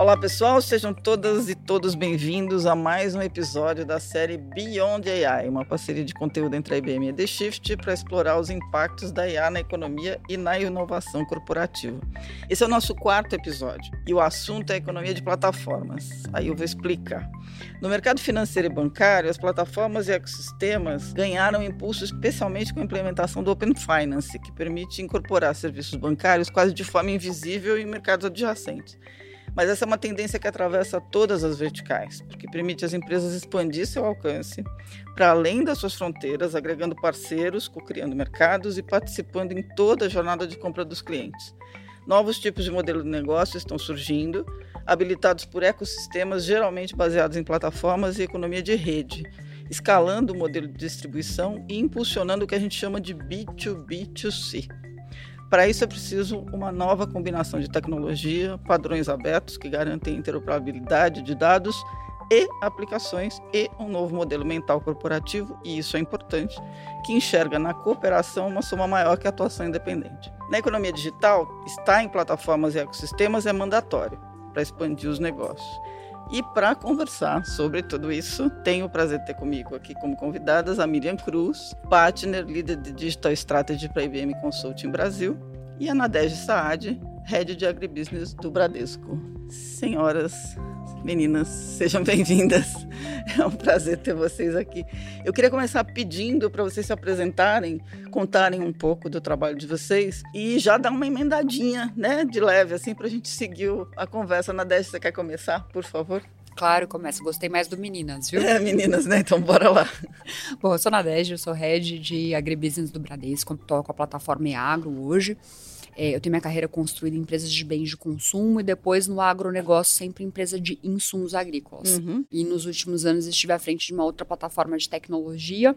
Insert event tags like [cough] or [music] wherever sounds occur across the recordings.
Olá pessoal, sejam todas e todos bem-vindos a mais um episódio da série Beyond AI, uma parceria de conteúdo entre a IBM e a The Shift para explorar os impactos da IA na economia e na inovação corporativa. Esse é o nosso quarto episódio e o assunto é a economia de plataformas. Aí eu vou explicar. No mercado financeiro e bancário, as plataformas e ecossistemas ganharam impulso especialmente com a implementação do Open Finance, que permite incorporar serviços bancários quase de forma invisível em mercados adjacentes. Mas essa é uma tendência que atravessa todas as verticais, porque permite às empresas expandir seu alcance para além das suas fronteiras, agregando parceiros, co-criando mercados e participando em toda a jornada de compra dos clientes. Novos tipos de modelo de negócio estão surgindo, habilitados por ecossistemas geralmente baseados em plataformas e economia de rede, escalando o modelo de distribuição e impulsionando o que a gente chama de B2B2C. Para isso é preciso uma nova combinação de tecnologia, padrões abertos que garantem interoperabilidade de dados e aplicações e um novo modelo mental corporativo, e isso é importante, que enxerga na cooperação uma soma maior que a atuação independente. Na economia digital, estar em plataformas e ecossistemas é mandatório para expandir os negócios. E para conversar sobre tudo isso, tenho o prazer de ter comigo aqui como convidadas a Miriam Cruz, partner, líder de Digital Strategy para IBM Consulting Brasil, e a Nadege Saad, head de agribusiness do Bradesco. Senhoras, meninas, sejam bem-vindas. [laughs] É um prazer ter vocês aqui. Eu queria começar pedindo para vocês se apresentarem, contarem um pouco do trabalho de vocês e já dar uma emendadinha, né, de leve, assim, para a gente seguir a conversa. Nadege, você quer começar, por favor? Claro, começa. Gostei mais do Meninas, viu? É, Meninas, né? Então bora lá. [laughs] Bom, eu sou Nadege, eu sou head de agribusiness do Bradesco, toco a plataforma Eagro hoje. É, eu tenho minha carreira construída em empresas de bens de consumo e depois no agronegócio, sempre empresa de insumos agrícolas. Uhum. E nos últimos anos estive à frente de uma outra plataforma de tecnologia.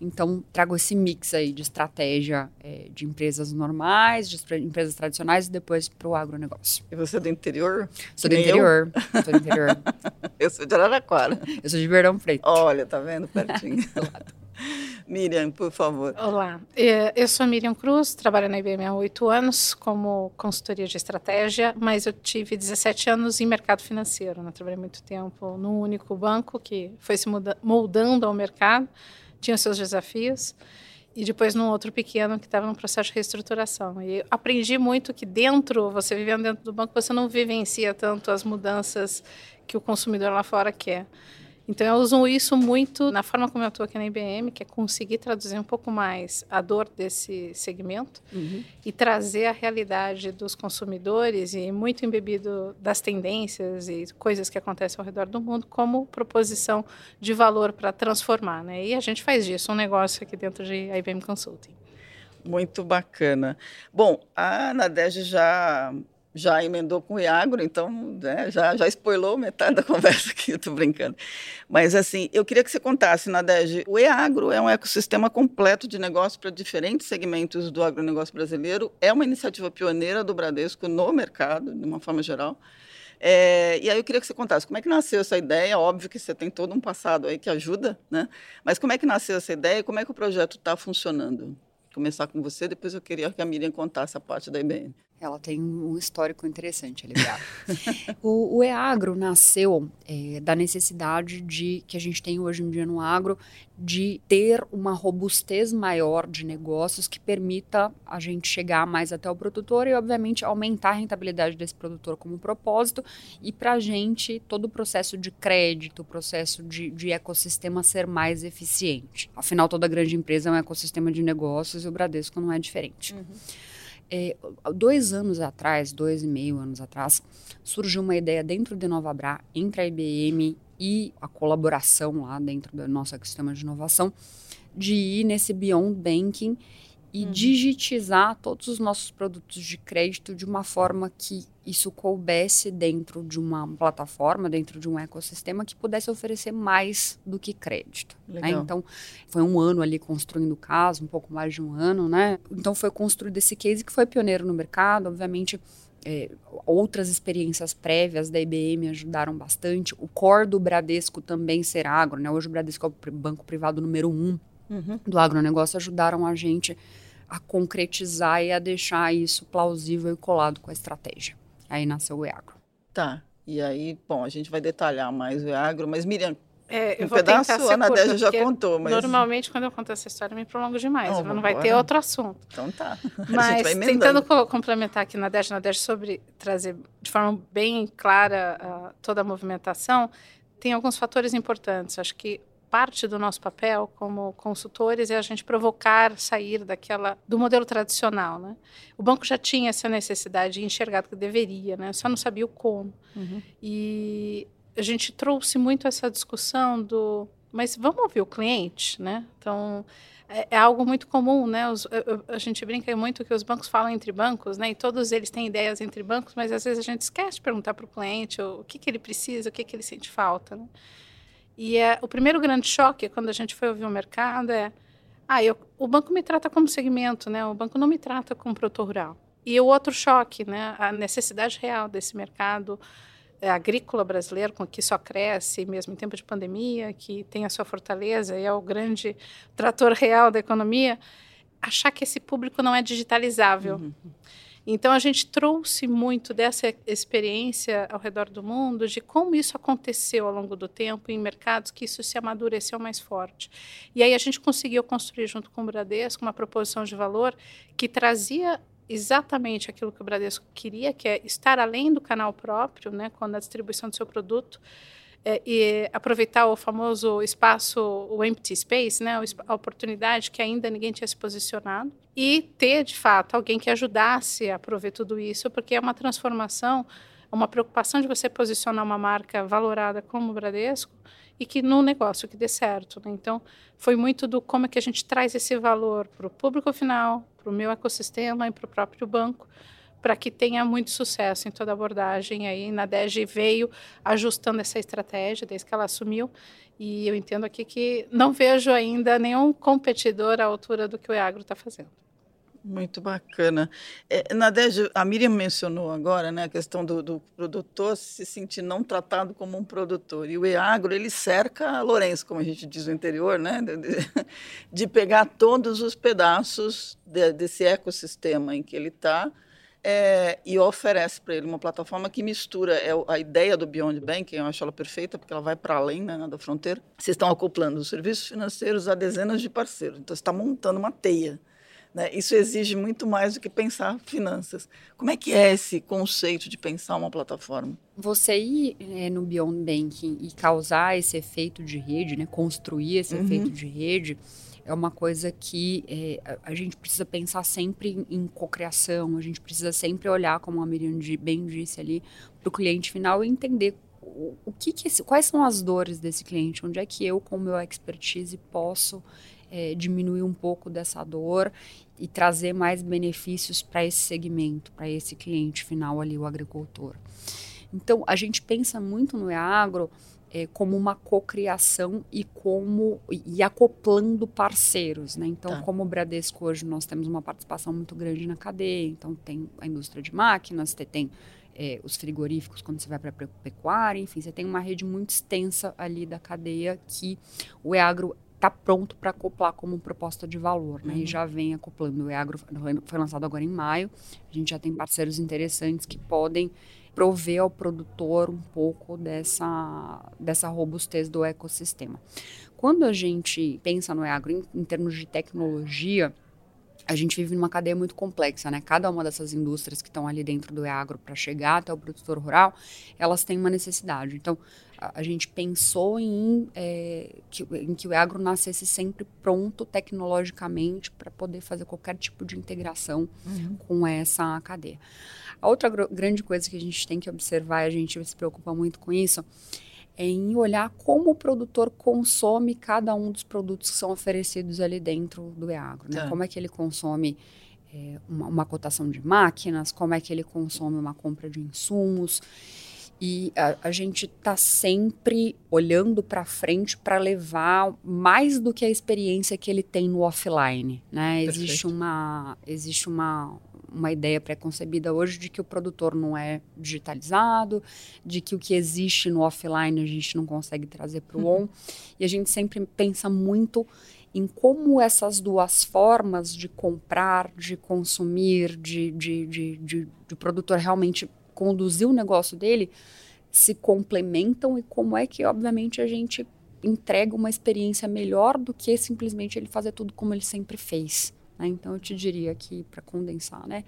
Então, trago esse mix aí de estratégia é, de empresas normais, de empresas tradicionais e depois para o agronegócio. E você é do interior? Sou do interior. Eu? Sou do interior. [laughs] eu sou de Araraquara. Eu sou de Verdão Preto. Olha, tá vendo? Pertinho. [laughs] Miriam, por favor. Olá, é, eu sou Miriam Cruz, trabalho na IBM há oito anos como consultoria de estratégia, mas eu tive 17 anos em mercado financeiro. Né? Trabalhei muito tempo num único banco que foi se moldando ao mercado, tinha seus desafios, e depois num outro pequeno que estava num processo de reestruturação. E aprendi muito que dentro, você vivendo dentro do banco, você não vivencia tanto as mudanças que o consumidor lá fora quer. Então eu uso isso muito na forma como eu estou aqui na IBM, que é conseguir traduzir um pouco mais a dor desse segmento uhum. e trazer a realidade dos consumidores e muito embebido das tendências e coisas que acontecem ao redor do mundo como proposição de valor para transformar, né? E a gente faz disso um negócio aqui dentro de IBM Consulting. Muito bacana. Bom, a Nadege já já emendou com o Iagro, então né, já, já spoilou metade da [laughs] conversa aqui, eu estou brincando. Mas assim, eu queria que você contasse, Nadege, o EAGRO é um ecossistema completo de negócio para diferentes segmentos do agronegócio brasileiro, é uma iniciativa pioneira do Bradesco no mercado, de uma forma geral. É, e aí eu queria que você contasse como é que nasceu essa ideia. Óbvio que você tem todo um passado aí que ajuda, né? Mas como é que nasceu essa ideia e como é que o projeto está funcionando? Começar com você, depois eu queria que a Miriam contasse a parte da IBM. Ela tem um histórico interessante, aliás. [laughs] o, o EAGRO nasceu é, da necessidade de que a gente tem hoje em dia no agro de ter uma robustez maior de negócios que permita a gente chegar mais até o produtor e, obviamente, aumentar a rentabilidade desse produtor como propósito e para a gente todo o processo de crédito, o processo de, de ecossistema ser mais eficiente. Afinal, toda grande empresa é um ecossistema de negócios e o Bradesco não é diferente. Uhum. É, dois anos atrás, dois e meio anos atrás, surgiu uma ideia dentro de Bra entre a IBM e a colaboração lá dentro do nosso sistema de inovação, de ir nesse Beyond Banking e uhum. digitizar todos os nossos produtos de crédito de uma forma que isso coubesse dentro de uma plataforma, dentro de um ecossistema que pudesse oferecer mais do que crédito. Né? Então, foi um ano ali construindo o caso, um pouco mais de um ano, né? Então, foi construído esse case que foi pioneiro no mercado, obviamente. É, outras experiências prévias da IBM ajudaram bastante. O core do Bradesco também ser agro, né? Hoje o Bradesco é o banco privado número um uhum. do agronegócio, ajudaram a gente a concretizar e a deixar isso plausível e colado com a estratégia. Aí nasceu o EAGRO. Tá. E aí, bom, a gente vai detalhar mais o Agro, mas Miriam, é, um pedaço a Ana Désia já contou, mas... Normalmente, quando eu conto essa história, eu me prolongo demais. Não, não vai ter outro assunto. Então tá. [laughs] Mas tentando complementar aqui na Désia, na Désia sobre trazer de forma bem clara uh, toda a movimentação, tem alguns fatores importantes. Acho que parte do nosso papel como consultores é a gente provocar sair daquela do modelo tradicional, né? O banco já tinha essa necessidade enxergado que deveria, né? Só não sabia o como. Uhum. E a gente trouxe muito essa discussão do, mas vamos ouvir o cliente, né? Então é, é algo muito comum, né? Os, a, a, gente brinca muito que os bancos falam entre bancos, né? E todos eles têm ideias entre bancos, mas às vezes a gente esquece de perguntar para o cliente o, o, que, que ele precisa, o que, que ele sente falta, né? E é, o primeiro grande choque quando a gente foi ouvir o mercado é, ah, eu, o banco me trata como segmento, né? O banco não me trata como produtor rural. E o outro choque, né? A necessidade real desse mercado é, agrícola brasileiro, que só cresce, mesmo em tempo de pandemia, que tem a sua fortaleza e é o grande trator real da economia, achar que esse público não é digitalizável. Uhum. Então, a gente trouxe muito dessa experiência ao redor do mundo, de como isso aconteceu ao longo do tempo em mercados que isso se amadureceu mais forte. E aí a gente conseguiu construir, junto com o Bradesco, uma proposição de valor que trazia exatamente aquilo que o Bradesco queria, que é estar além do canal próprio, né, quando a distribuição do seu produto, é, e aproveitar o famoso espaço, o empty space, né, a oportunidade que ainda ninguém tinha se posicionado, e ter, de fato, alguém que ajudasse a prover tudo isso, porque é uma transformação, uma preocupação de você posicionar uma marca valorada como o Bradesco, e que no negócio que dê certo. Né? Então, foi muito do como é que a gente traz esse valor para o público final, para o meu ecossistema e para o próprio banco, para que tenha muito sucesso em toda a abordagem. Aí, na DEG veio ajustando essa estratégia desde que ela assumiu, e eu entendo aqui que não vejo ainda nenhum competidor à altura do que o EAGRO está fazendo. Muito bacana. É, Nadege, a Miriam mencionou agora né, a questão do, do, produtor se sentir não tratado como um produtor. E o EAGRO, ele cerca Lourenço, como a gente diz no interior, né, de, de pegar todos os pedaços de, desse ecossistema em que ele está é, e oferece para ele uma plataforma que mistura é, a ideia do Beyond Banking, eu acho ela perfeita, porque ela vai para além né, da fronteira. Vocês estão acoplando os serviços financeiros a dezenas de parceiros. Então, você está montando uma teia né? Isso exige muito mais do que pensar finanças. Como é que é esse conceito de pensar uma plataforma? Você ir é, no Beyond Banking e causar esse efeito de rede, né? construir esse uhum. efeito de rede, é uma coisa que é, a gente precisa pensar sempre em, em cocriação, a gente precisa sempre olhar, como a Miriam bem disse ali, para o cliente final e entender o, o que, que esse, quais são as dores desse cliente, onde é que eu, com o meu expertise, posso é, diminuir um pouco dessa dor e trazer mais benefícios para esse segmento, para esse cliente final ali, o agricultor. Então, a gente pensa muito no agro é, como uma cocriação e como e acoplando parceiros, né? Então, tá. como o Bradesco hoje nós temos uma participação muito grande na cadeia, então tem a indústria de máquinas, tem, tem é, os frigoríficos quando você vai para a pecuária, enfim, você tem uma rede muito extensa ali da cadeia que o EAGRO está pronto para acoplar como proposta de valor, né? Uhum. E já vem acoplando. O EAGRO foi lançado agora em maio. A gente já tem parceiros interessantes que podem prover ao produtor um pouco dessa, dessa robustez do ecossistema. Quando a gente pensa no EAGRO em, em termos de tecnologia, a gente vive numa cadeia muito complexa, né? Cada uma dessas indústrias que estão ali dentro do agro para chegar até o produtor rural, elas têm uma necessidade. Então, a, a gente pensou em, é, que, em que o agro nascesse sempre pronto tecnologicamente para poder fazer qualquer tipo de integração uhum. com essa cadeia. A outra grande coisa que a gente tem que observar, e a gente se preocupa muito com isso, é em olhar como o produtor consome cada um dos produtos que são oferecidos ali dentro do EAGRO. Né? Tá. Como é que ele consome é, uma, uma, cotação de máquinas, como é que ele consome uma compra de insumos. E a, a gente está sempre olhando para frente para levar mais do que a experiência que ele tem no offline. Né? Existe, uma, existe uma, uma ideia pré-concebida hoje de que o produtor não é digitalizado, de que o que existe no offline a gente não consegue trazer para o uhum. on. E a gente sempre pensa muito em como essas duas formas de comprar, de consumir, de, de, de, de, de produtor realmente conduzir o negócio dele se complementam e como é que, obviamente, a gente entrega uma experiência melhor do que simplesmente ele fazer tudo como ele sempre fez. Né? Então, eu te diria que, para condensar, né?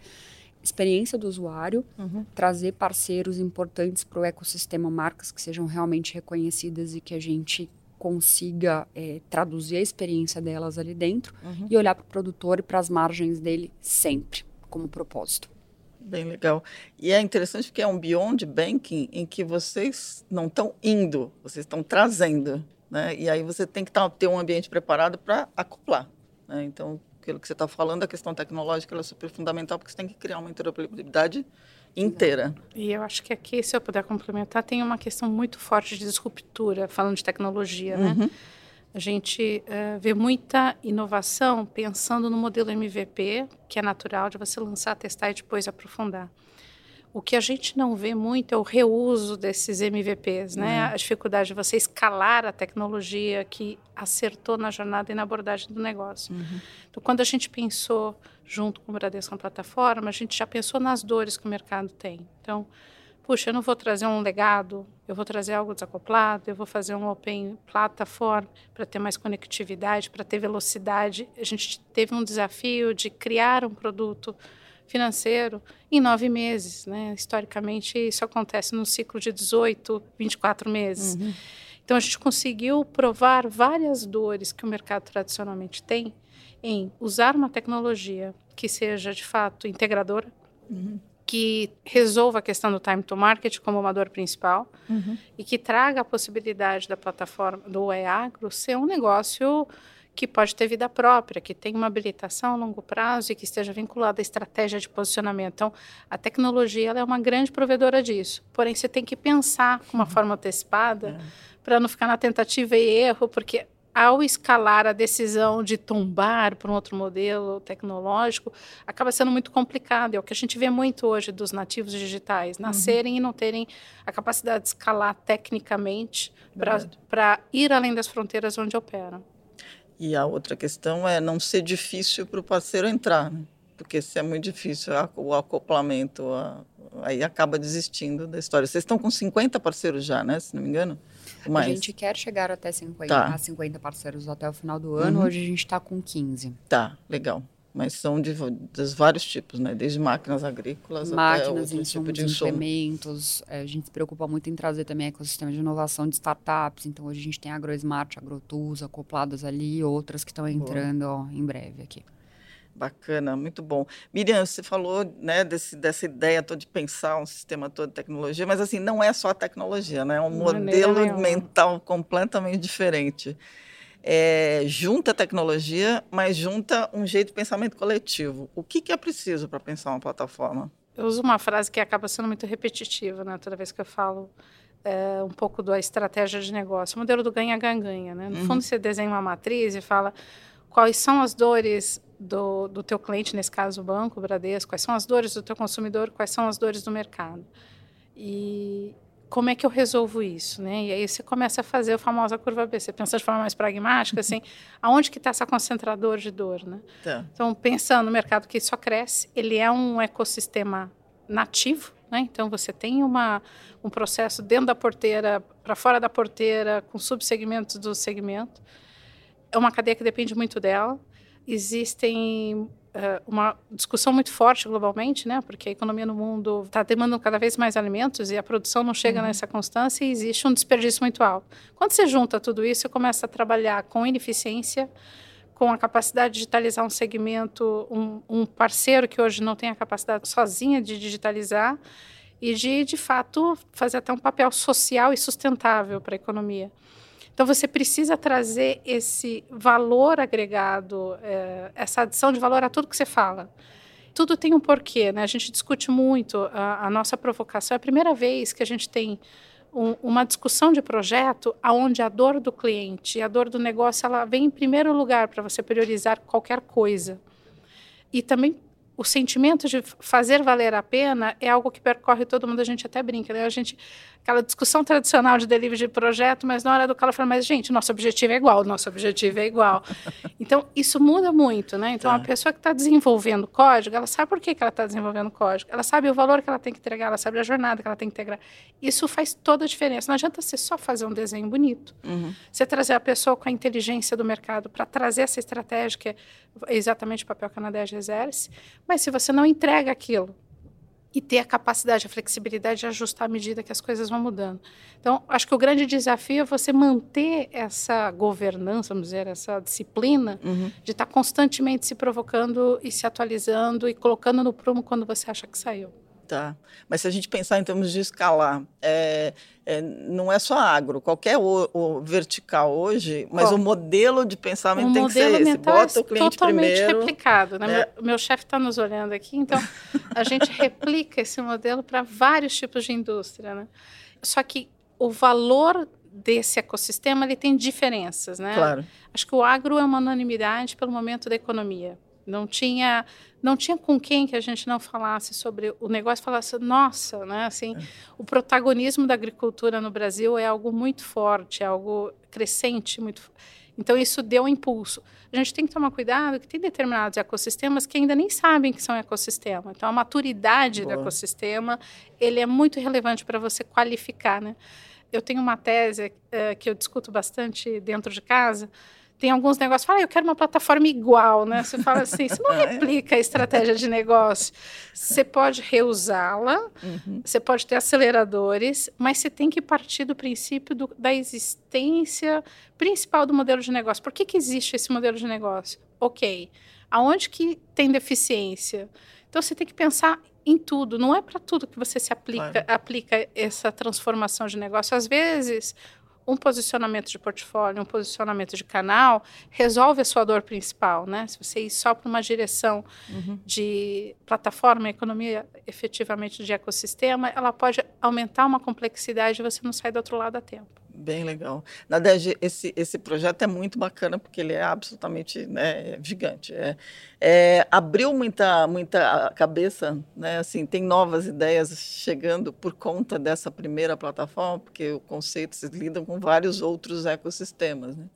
experiência do usuário, uhum. trazer parceiros importantes para o ecossistema, marcas que sejam realmente reconhecidas e que a gente consiga é, traduzir a experiência delas ali dentro uhum. e olhar para o produtor e para as margens dele sempre como propósito. Bem legal. E é interessante porque é um beyond banking em que vocês não estão indo, vocês estão trazendo. Né? E aí você tem que tá, ter um ambiente preparado para acoplar. Né? Então, aquilo que você está falando, a questão tecnológica é super fundamental, porque você tem que criar uma interoperabilidade inteira. E eu acho que aqui, se eu puder complementar, tem uma questão muito forte de disruptura, falando de tecnologia, né? Uhum. A gente uh, vê muita inovação pensando no modelo MVP, que é natural de você lançar, testar e depois aprofundar. O que a gente não vê muito é o reuso desses MVPs, né? Uhum. A dificuldade de você escalar a tecnologia que acertou na jornada e na abordagem do negócio. Uhum. Então, quando a gente pensou junto com o Bradesco na plataforma, a gente já pensou nas dores que o mercado tem. Então, puxa, eu não vou trazer um legado, eu vou trazer algo desacoplado, eu vou fazer um open platform para ter mais conectividade, para ter velocidade. A gente teve um desafio de criar um produto financeiro em nove meses. Né? Historicamente, isso acontece no ciclo de 18, 24 meses. Uhum. Então, a gente conseguiu provar várias dores que o mercado tradicionalmente tem em usar uma tecnologia que seja, de fato, integradora, uhum. que resolva a questão do time to market como uma dor principal uhum. e que traga a possibilidade da plataforma do EAGRO ser um negócio que pode ter vida própria, que tem uma habilitação a longo prazo e que esteja vinculada à estratégia de posicionamento. Então, a tecnologia é uma grande provedora disso. Porém, você tem que pensar com uma uhum. forma antecipada é. para não ficar na tentativa e erro, porque ao escalar a decisão de tombar para um outro modelo tecnológico, acaba sendo muito complicado. É o que a gente vê muito hoje dos nativos digitais, uhum. nascerem uhum. e não terem a capacidade de escalar tecnicamente para ir além das fronteiras onde operam. E a outra questão é não ser difícil para o parceiro entrar, né? porque se é muito difícil o acoplamento, aí acaba desistindo da história. Vocês estão com 50 parceiros já, né? Se não me engano. Mais. A gente quer chegar até 50, tá. a 50 parceiros até o final do ano. Uhum. Hoje a gente está com 15. Tá, legal mas são de, dos vários tipos, né? Desde máquinas agrícolas máquinas, até outro tipo de insumo. implementos. É, a gente se preocupa muito em trazer também ecossistema de inovação de startups. Então, hoje a gente tem AgroSmart, AgroTools acopladas ali e outras que estão entrando ó, em breve aqui. Bacana, muito bom. Miriam, você falou né, desse, dessa ideia toda de pensar um sistema todo de tecnologia, mas assim, não é só a tecnologia, né? É um modelo mental completamente diferente é, junta tecnologia, mas junta um jeito de pensamento coletivo. O que, que é preciso para pensar uma plataforma? Eu uso uma frase que acaba sendo muito repetitiva, né? Toda vez que eu falo é, um pouco da estratégia de negócio, o modelo do ganha-ganha-ganha, né? No uhum. fundo, você desenha uma matriz e fala quais são as dores do, do teu cliente, nesse caso o banco, o Bradesco, quais são as dores do teu consumidor, quais são as dores do mercado. E, como é que eu resolvo isso, né? E aí você começa a fazer a famosa curva B. Você pensa de forma mais pragmática, assim, [laughs] aonde que está essa concentrador de dor, né? Tá. Então, pensando no mercado que só cresce, ele é um ecossistema nativo, né? Então, você tem uma, um processo dentro da porteira, para fora da porteira, com subsegmentos do segmento. É uma cadeia que depende muito dela. Existem uh, uma discussão muito forte globalmente, né? Porque a economia no mundo está demandando cada vez mais alimentos e a produção não chega uhum. nessa constância e existe um desperdício muito alto. Quando você junta tudo isso, você começa a trabalhar com ineficiência, com a capacidade de digitalizar um segmento, um, um parceiro que hoje não tem a capacidade sozinha de digitalizar e de, de fato, fazer até um papel social e sustentável para a economia. Então, você precisa trazer esse valor agregado, é, essa adição de valor a tudo que você fala. Tudo tem um porquê, né? A gente discute muito a, a nossa provocação. É a primeira vez que a gente tem um, uma discussão de projeto aonde a dor do cliente e a dor do negócio ela vem em primeiro lugar para você priorizar qualquer coisa. E também o sentimento de fazer valer a pena é algo que percorre todo mundo, a gente até brinca, né? A gente, aquela discussão tradicional de delivery de projeto, mas na hora do cara fala, mas gente, nosso objetivo é igual, nosso objetivo é igual. [laughs] então, isso muda muito, né? Então, tá. a pessoa que está desenvolvendo código, ela sabe por que, que ela está desenvolvendo código, ela sabe o valor que ela tem que entregar, ela sabe a jornada que ela tem que integrar. Isso faz toda a diferença. Não adianta você só fazer um desenho bonito. Uhum. Você trazer a pessoa com a inteligência do mercado para trazer essa estratégia, que é exatamente o papel que a Nadege exerce, mas se você não entrega aquilo e ter a capacidade, a flexibilidade de ajustar à medida que as coisas vão mudando. Então, acho que o grande desafio é você manter essa governança, vamos dizer, essa disciplina uhum. de estar constantemente se provocando e se atualizando e colocando no prumo quando você acha que saiu. Tá. Mas se a gente pensar em termos de escalar, é, é, não é só agro, qualquer o, o vertical hoje, mas o modelo de pensamento tem que ser esse. Bota o cliente totalmente primeiro. replicado. Né? É. Meu, meu chefe está nos olhando aqui, então a gente replica esse modelo para vários tipos de indústria. Né? Só que o valor desse ecossistema ele tem diferenças, né? Claro. Acho que o agro é uma unanimidade pelo momento da economia. Não tinha, não tinha com quem que a gente não falasse sobre o negócio, falasse, nossa, né? Assim, é. o protagonismo da agricultura no Brasil é algo muito forte, é algo crescente, muito. Então isso deu um impulso. A gente tem que tomar cuidado que tem determinados ecossistemas que ainda nem sabem que são ecossistema. Então a maturidade Boa. do ecossistema ele é muito relevante para você qualificar, né? Eu tenho uma tese uh, que eu discuto bastante dentro de casa tem alguns negócios, fala, ah, eu quero uma plataforma igual, né? Você fala assim, você não [laughs] é? replica a estratégia de negócio. Você pode reusá-la, uhum. você pode ter aceleradores, mas você tem que partir do princípio do, da existência principal do modelo de negócio. Por que, que existe esse modelo de negócio? Ok, aonde que tem deficiência? Então, você tem que pensar em tudo, não é para tudo que você se aplica, claro. aplica essa transformação de negócio. Às vezes, um posicionamento de portfólio, um posicionamento de canal, resolve a sua dor principal, né? Se você ir só para uma direção uhum. de plataforma, economia efetivamente de ecossistema, ela pode aumentar uma complexidade e você não sai do outro lado a tempo. Bem legal. Na verdade, esse, esse projeto é muito bacana porque ele é absolutamente né, gigante. É, é, abriu muita, muita cabeça, né? Assim, tem novas ideias chegando por conta dessa primeira plataforma, porque o conceito se lida com vários outros ecossistemas, né?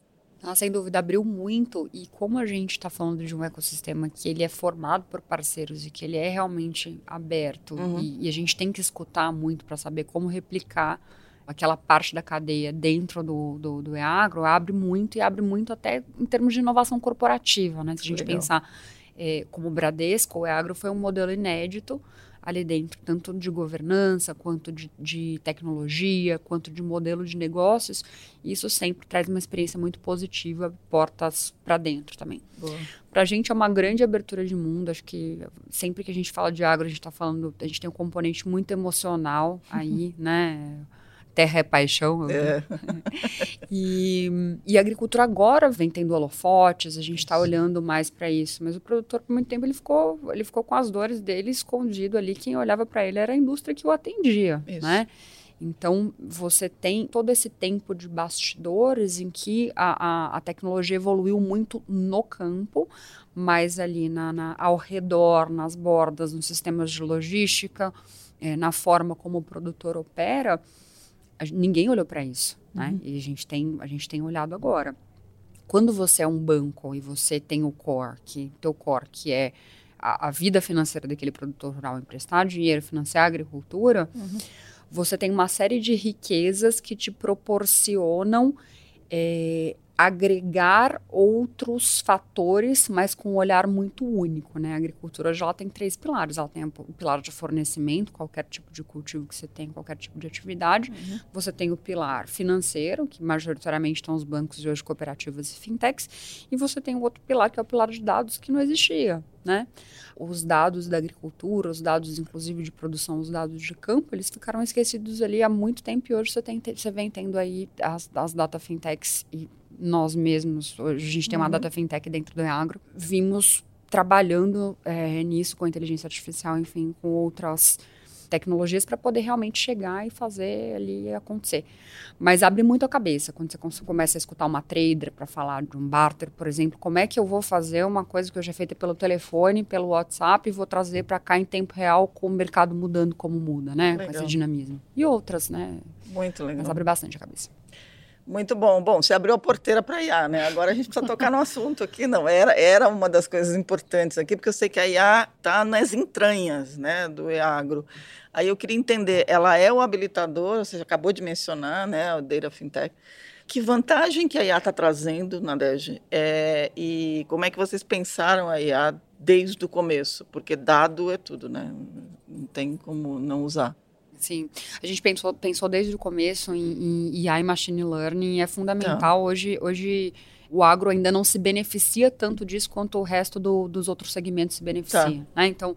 Ah, sem dúvida, abriu muito. E como a gente está falando de um ecossistema que ele é formado por parceiros e que ele é realmente aberto, uhum. e, e a gente tem que escutar muito para saber como replicar aquela parte da cadeia dentro do, do, do EAGRO abre muito e abre muito até em termos de inovação corporativa, né? Se a gente Legal. pensar é, como o Bradesco, o EAGRO foi um modelo inédito ali dentro, tanto de governança, quanto de, de tecnologia, quanto de modelo de negócios. Isso sempre traz uma experiência muito positiva, portas para dentro também. Para a gente é uma grande abertura de mundo. Acho que sempre que a gente fala de agro, a gente está falando, a gente tem um componente muito emocional [laughs] aí, né? Terra é paixão. É. [laughs] e, e, a agricultura agora vem tendo holofotes, a gente está olhando mais para isso. Mas o produtor, por muito tempo, ele ficou, ele ficou com as dores dele escondido ali. Quem olhava para ele era a indústria que o atendia, isso. né? Então, você tem todo esse tempo de bastidores em que a, a, a tecnologia evoluiu muito no campo, mas ali na, na, ao redor, nas bordas, nos sistemas de logística, é, na forma como o produtor opera, ninguém olhou para isso, né? uhum. E a gente tem a gente tem olhado agora. Quando você é um banco e você tem o core, que teu core que é a, a vida financeira daquele produtor rural, emprestar dinheiro, financiar a agricultura, uhum. você tem uma série de riquezas que te proporcionam é, agregar outros fatores, mas com um olhar muito único, né? A agricultura já tem três pilares. Ela tem o pilar de fornecimento, qualquer tipo de cultivo que você tem, qualquer tipo de atividade. Uhum. Você tem o pilar financeiro, que majoritariamente estão os bancos e hoje cooperativas e fintechs. E você tem o outro pilar, que é o pilar de dados, que não existia, né? Os dados da agricultura, os dados inclusive de produção, os dados de campo, eles ficaram esquecidos ali há muito tempo e hoje você, tem, você vem tendo aí as, as data fintechs e nós mesmos, hoje a gente tem uma uhum. data fintech dentro do agro, vimos trabalhando é, nisso com inteligência artificial, enfim, com outras tecnologias para poder realmente chegar e fazer ali acontecer. Mas abre muito a cabeça quando você começa a escutar uma trader para falar de um barter, por exemplo, como é que eu vou fazer uma coisa que eu já feita pelo telefone, pelo WhatsApp e vou trazer para cá em tempo real com o mercado mudando como muda, né? Legal. Com esse dinamismo. E outras, né? Muito legal. Mas abre bastante a cabeça. Muito bom. Bom, você abriu a porteira para a IA, né? Agora a gente precisa tocar no assunto aqui. Não, era, era uma das coisas importantes aqui, porque eu sei que a IA está nas entranhas né, do EAGRO. Aí eu queria entender, ela é o habilitador, você acabou de mencionar, né, o Data Fintech. Que vantagem que a IA está trazendo, Nadege? É, e como é que vocês pensaram a IA desde o começo? Porque dado é tudo, né? Não tem como não usar. Sim, a gente pensou, pensou desde o começo em, em AI Machine Learning, é fundamental. Tá. Hoje, hoje o agro ainda não se beneficia tanto disso quanto o resto do, dos outros segmentos se beneficia. Tá. Né? Então,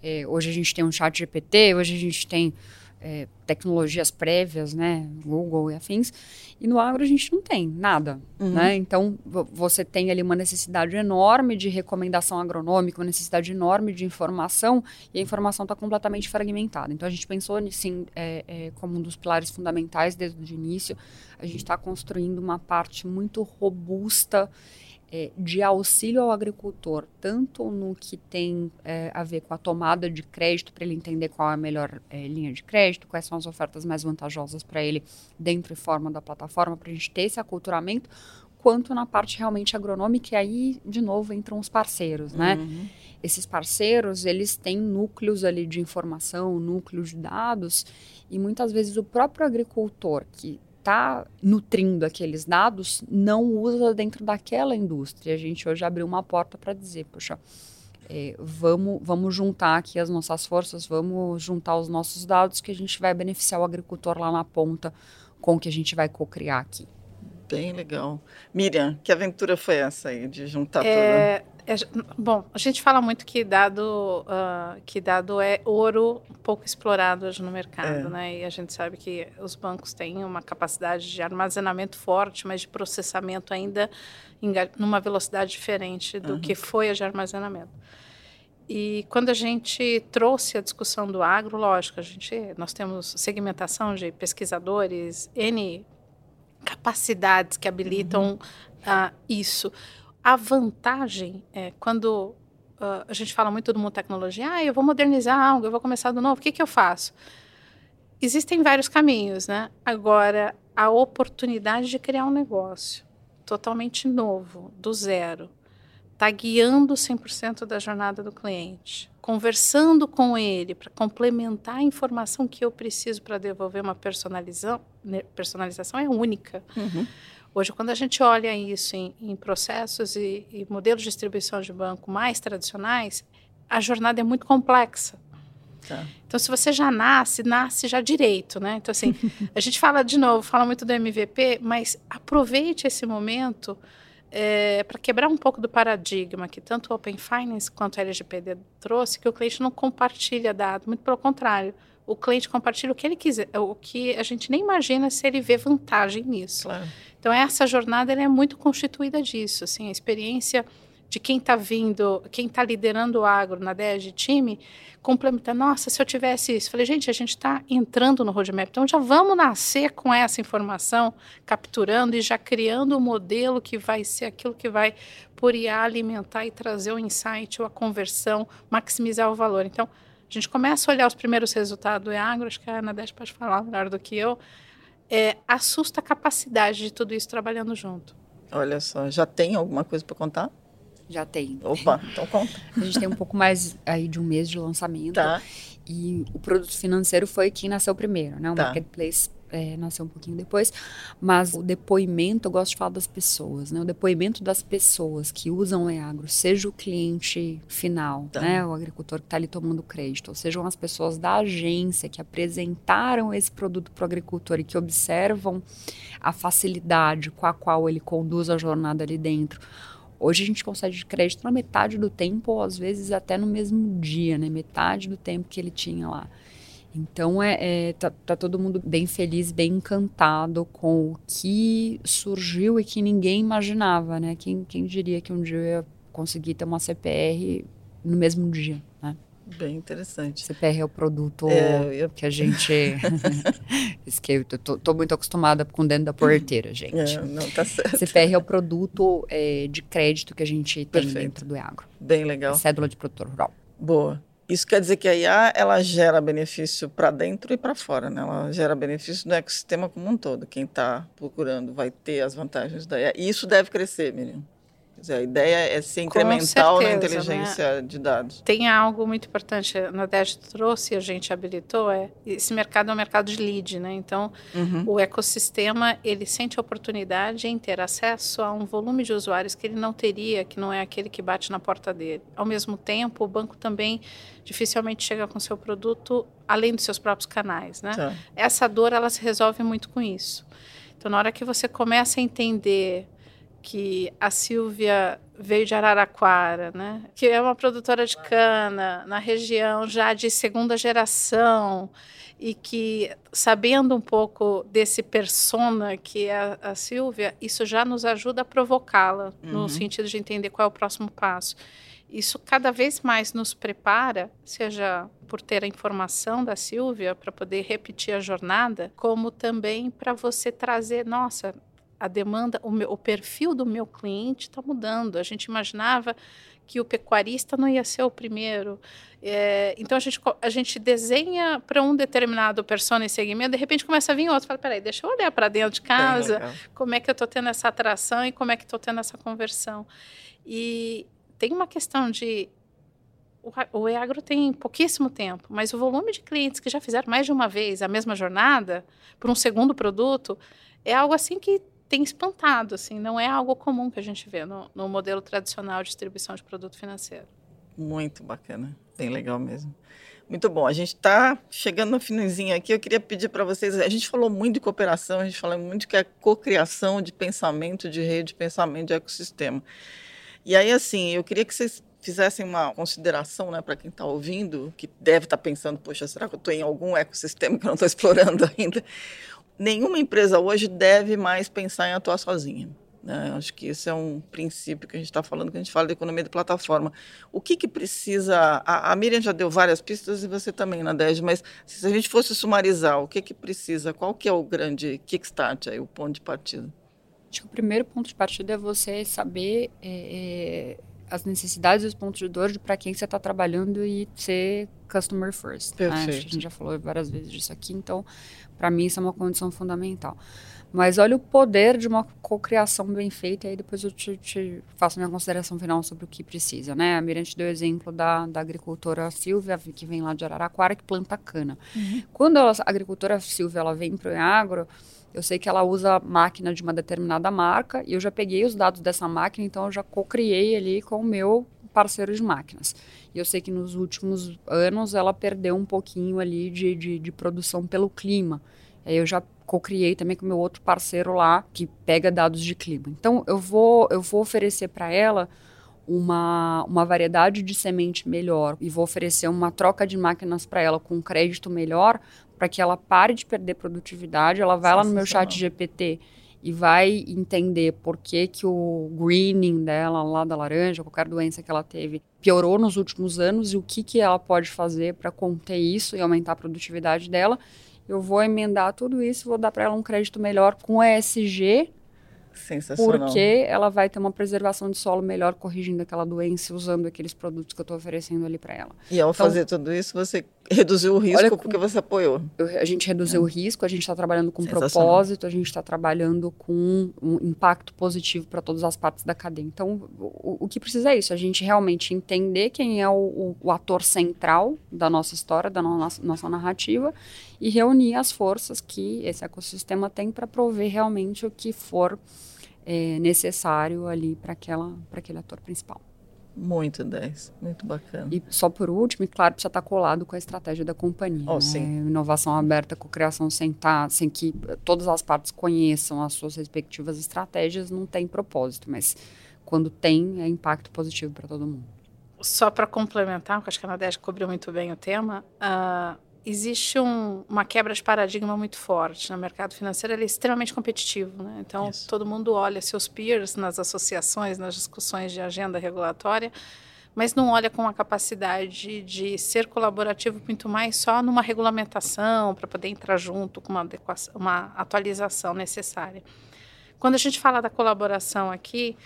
é, hoje a gente tem um chat GPT, hoje a gente tem é, tecnologias prévias, né, Google e afins, e no agro a gente não tem nada, uhum. né? Então você tem ali uma necessidade enorme de recomendação agronômica, uma necessidade enorme de informação, e a informação está completamente fragmentada. Então a gente pensou assim é, é, como um dos pilares fundamentais desde o início. A gente está construindo uma parte muito robusta é, de auxílio ao agricultor, tanto no que tem é, a ver com a tomada de crédito, para ele entender qual é a melhor é, linha de crédito, quais são as ofertas mais vantajosas para ele dentro e fora da plataforma, para a gente ter esse aculturamento, quanto na parte realmente agronômica, e aí, de novo, entram os parceiros, né? Uhum. Esses parceiros, eles têm núcleos ali de informação, núcleos de dados, e muitas vezes o próprio agricultor, que está nutrindo aqueles dados não usa dentro daquela indústria. A gente hoje abriu uma porta para dizer, poxa, é, vamos, vamos juntar aqui as nossas forças, vamos juntar os nossos dados que a gente vai beneficiar o agricultor lá na ponta com o que a gente vai co-criar aqui. Bem legal. Miriam, que aventura foi essa aí de juntar é, tudo? É, bom, a gente fala muito que dado, uh, que dado é ouro pouco explorado hoje no mercado, é. né? E a gente sabe que os bancos têm uma capacidade de armazenamento forte, mas de processamento ainda em numa velocidade diferente do uhum. que foi a de armazenamento. E quando a gente trouxe a discussão do agro, lógico, a gente, nós temos segmentação de pesquisadores, N capacidades que habilitam uhum. uh, isso. A vantagem é quando uh, a gente fala muito do mundo tecnologia, ah, eu vou modernizar algo, eu vou começar do novo, o que, que eu faço? Existem vários caminhos, né? Agora, a oportunidade de criar um negócio totalmente novo, do zero, está guiando 100% da jornada do cliente, conversando com ele para complementar a informação que eu preciso para devolver uma personalização, né, personalização é única. Uhum. Hoje, quando a gente olha isso em, em processos e, e, modelos de distribuição de banco mais tradicionais, a jornada é muito complexa. Tá. Então, se você já nasce, nasce já direito, né? Então, assim, [laughs] a gente fala de novo, fala muito do MVP, mas aproveite esse momento é, para quebrar um pouco do paradigma que tanto o Open Finance quanto a LGPD trouxe, que o cliente não compartilha dados, muito pelo contrário o cliente compartilha o que ele quiser, o que a gente nem imagina se ele vê vantagem nisso. Claro. Então essa jornada é muito constituída disso, assim, a experiência de quem está vindo, quem está liderando o agro na ideia de time, complementa, nossa, se eu tivesse isso. Falei, gente, a gente está entrando no roadmap, então já vamos nascer com essa informação, capturando e já criando o um modelo que vai ser aquilo que vai, por IA, alimentar e trazer o insight ou a conversão, maximizar o valor. Então, a gente começa a olhar os primeiros resultados do EAGRO, acho que a Ana Deste pode falar melhor do que eu, é, assusta a capacidade de tudo isso trabalhando junto. Olha só, já tem alguma coisa para contar? Já tem. Opa, então conta. [laughs] A gente tem um pouco mais aí de um mês de lançamento. Tá. E o produto financeiro foi quem nasceu primeiro, né? O tá. marketplace é, nasceu um pouquinho depois, mas o depoimento, eu gosto de falar das pessoas, né? O depoimento das pessoas que usam o EAGRO, seja o cliente final, tá. né? O agricultor que está ali tomando crédito, ou sejam as pessoas da agência que apresentaram esse produto para o agricultor e que observam a facilidade com a qual ele conduz a jornada ali dentro. Hoje a gente consegue crédito na metade do tempo, ou às vezes até no mesmo dia, né? Metade do tempo que ele tinha lá. Então é, é tá, tá, todo mundo bem feliz, bem encantado com o que surgiu e que ninguém imaginava, né? Quem, quem diria que um dia eu ia conseguir ter uma CPR no mesmo dia, né? Bem interessante. CPR é o produto é, eu... que a gente. [laughs] eu tô, tô, muito acostumada com dentro da porteira, gente. É, não, tá certo. CPR é o produto é, de crédito que a gente tem Perfeito. dentro do Agro. Bem legal. cédula de produtor rural. Boa. Isso quer dizer que a IA ela gera benefício para dentro e para fora, né? Ela gera benefício no ecossistema como um todo. Quem está procurando vai ter as vantagens da IA. E isso deve crescer, Miriam. Dizer, a ideia é ser incremental certeza, na inteligência né? de dados. Tem algo muito importante, a Nadege trouxe, a gente habilitou, é esse mercado é um mercado de lead, né? Então, uhum. o ecossistema, ele sente a oportunidade em ter acesso a um volume de usuários que ele não teria, que não é aquele que bate na porta dele. Ao mesmo tempo, o banco também dificilmente chega com seu produto além dos seus próprios canais, né? Tá. Essa dor, ela se resolve muito com isso. Então, na hora que você começa a entender que a Silvia veio de Araraquara, né? que é uma produtora de cana na região já de segunda geração e que sabendo um pouco desse persona que é a, Silvia, isso já nos ajuda a provocá-la uhum. no sentido de entender qual é o próximo passo. Isso cada vez mais nos prepara, seja por ter a informação da Silvia para poder repetir a jornada, como também para você trazer, nossa, a demanda, o, meu, o perfil do meu cliente está mudando. A gente imaginava que o pecuarista não ia ser o primeiro. É, então a gente, a gente desenha para um determinado persona e segmento, de repente começa a vir outro. Fala, peraí, deixa eu olhar para dentro de casa, como é que eu estou tendo essa atração e como é que estou tendo essa conversão. E tem uma questão de o EAGRO tem pouquíssimo tempo, mas o volume de clientes que já fizeram mais de uma vez a mesma jornada por um segundo produto é algo assim que tem espantado, assim, não é algo comum que a gente vê no, no modelo tradicional de distribuição de produto financeiro. Muito bacana, bem legal mesmo. Muito bom. A gente está chegando no finzinho aqui. Eu queria pedir para vocês. A gente falou muito de cooperação, a gente falou muito que é cocriação de pensamento de rede, de pensamento de ecossistema. E aí, assim, eu queria que vocês fizessem uma consideração né, para quem está ouvindo, que deve estar tá pensando: poxa, será que eu estou em algum ecossistema que eu não estou explorando [laughs] ainda? Nenhuma empresa hoje deve mais pensar em atuar sozinha. Né? Acho que esse é um princípio que a gente está falando, que a gente fala de economia de plataforma. O que, que precisa. A, a Miriam já deu várias pistas e você também, Nadege, mas se a gente fosse sumarizar, o que, que precisa? Qual que é o grande kickstart, aí, o ponto de partida? Acho que o primeiro ponto de partida é você saber é, é, as necessidades e os pontos de dor de para quem você está trabalhando e ser customer first. Perfeito. Né? a gente já falou várias vezes disso aqui, então para mim, isso é uma condição fundamental. Mas olha o poder de uma cocriação bem feita, e aí depois eu te, te, faço minha consideração final sobre o que precisa, né? A Mirante deu o exemplo da, da agricultora Silvia, que vem lá de Araraquara, que planta cana. Uhum. Quando ela, a agricultora Silvia ela vem para o agro, eu sei que ela usa máquina de uma determinada marca, e eu já peguei os dados dessa máquina, então eu já cocriei ali com o meu parceiro de máquinas. E eu sei que nos últimos anos ela perdeu um pouquinho ali de, de, de produção pelo clima. Aí eu já co-criei também com meu outro parceiro lá que pega dados de clima. Então eu vou eu vou oferecer para ela uma, uma variedade de semente melhor e vou oferecer uma troca de máquinas para ela com crédito melhor para que ela pare de perder produtividade. Ela vai lá no meu chat GPT e vai entender por que, que o greening dela lá da laranja, qualquer doença que ela teve, piorou nos últimos anos e o que, que ela pode fazer para conter isso e aumentar a produtividade dela. Eu vou emendar tudo isso, vou dar para ela um crédito melhor com ESG Sensacional. Porque ela vai ter uma preservação de solo melhor corrigindo aquela doença, usando aqueles produtos que eu estou oferecendo ali para ela. E ao então, fazer tudo isso, você [laughs] reduziu o risco olha, porque você apoiou. A gente reduziu é. o risco, a gente está trabalhando com propósito, a gente está trabalhando com um impacto positivo para todas as partes da cadeia. Então, o, o, que precisa é isso, a gente realmente entender quem é o, o, o ator central da nossa história, da no, nossa, nossa narrativa, e reunir as forças que esse ecossistema tem para prover realmente o que for é, necessário ali para aquele ator principal. Muito 10, muito bacana. E só por último, e claro, precisa estar colado com a estratégia da companhia. Oh, né? sim. Inovação aberta, com criação sem, tá, sem que todas as partes conheçam as suas respectivas estratégias, não tem propósito, mas quando tem, é impacto positivo para todo mundo. Só para complementar, porque acho que a Nadege cobriu muito bem o tema, uh, existe um, uma quebra de paradigma muito forte no mercado financeiro, ele é extremamente competitivo, né? Então Isso. todo mundo olha seus peers nas associações, nas discussões de agenda regulatória mas não olha com a capacidade de ser colaborativo muito mais só numa regulamentação para poder entrar junto com uma, adequação, uma atualização necessária. Quando a gente fala da colaboração aqui,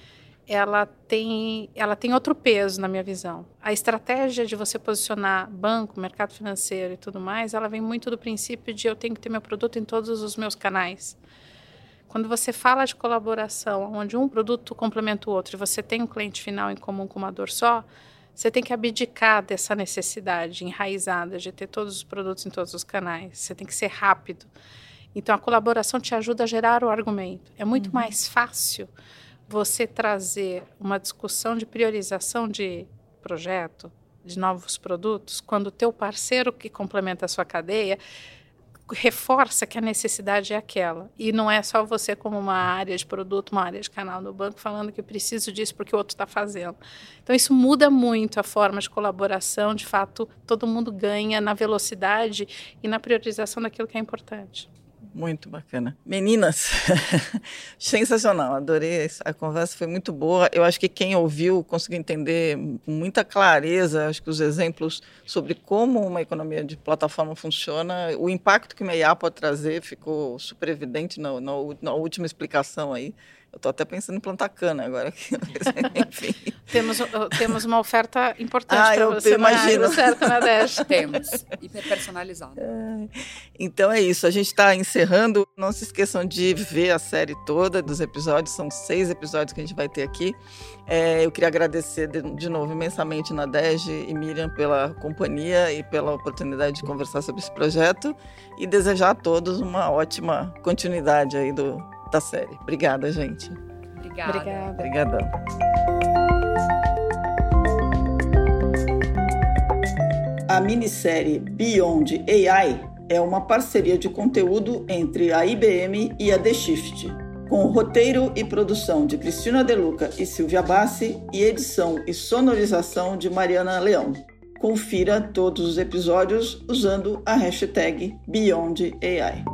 ela tem, ela tem outro peso na minha visão. A estratégia de você posicionar banco, mercado financeiro e tudo mais, ela vem muito do princípio de eu tenho que ter meu produto em todos os meus canais. Quando você fala de colaboração, onde um produto complementa o outro e você tem um cliente final em comum com uma dor só, você tem que abdicar dessa necessidade enraizada de ter todos os produtos em todos os canais. Você tem que ser rápido. Então, a colaboração te ajuda a gerar o argumento. É muito uhum. mais fácil você trazer uma discussão de priorização de projeto, de novos produtos, quando o teu parceiro que complementa a sua cadeia reforça que a necessidade é aquela. E não é só você como uma área de produto, uma área de canal no banco falando que eu preciso disso porque o outro está fazendo. Então isso muda muito a forma de colaboração. De fato, todo mundo ganha na velocidade e na priorização daquilo que é importante. Muito bacana. Meninas, [laughs] sensacional, adorei. A conversa foi muito boa. Eu acho que quem ouviu conseguiu entender com muita clareza, acho que os exemplos sobre como uma economia de plataforma funciona, o impacto que uma IA pode trazer ficou super evidente na, na, na última explicação aí. Eu estou até pensando em plantar cana agora. [laughs] Enfim. temos, temos uma oferta importante ah, para você imagino. certo na Dash. Temos, hiper personalizada. É. Então é isso, a gente está encerrando. Não se esqueçam de ver a série toda dos episódios, são seis episódios que a gente vai ter aqui. É, eu queria agradecer de, de novo imensamente Nadege e Miriam pela companhia e pela oportunidade de conversar sobre esse projeto e desejar a todos uma ótima continuidade aí do, da série. Obrigada, gente. Obrigada. Obrigada. Obrigadão. A minissérie Beyond AI é uma parceria de conteúdo entre a IBM e a The Shift, com roteiro e produção de Cristina Deluca e Silvia Bassi e edição e sonorização de Mariana Leão. Confira todos os episódios usando a hashtag BeyondAI.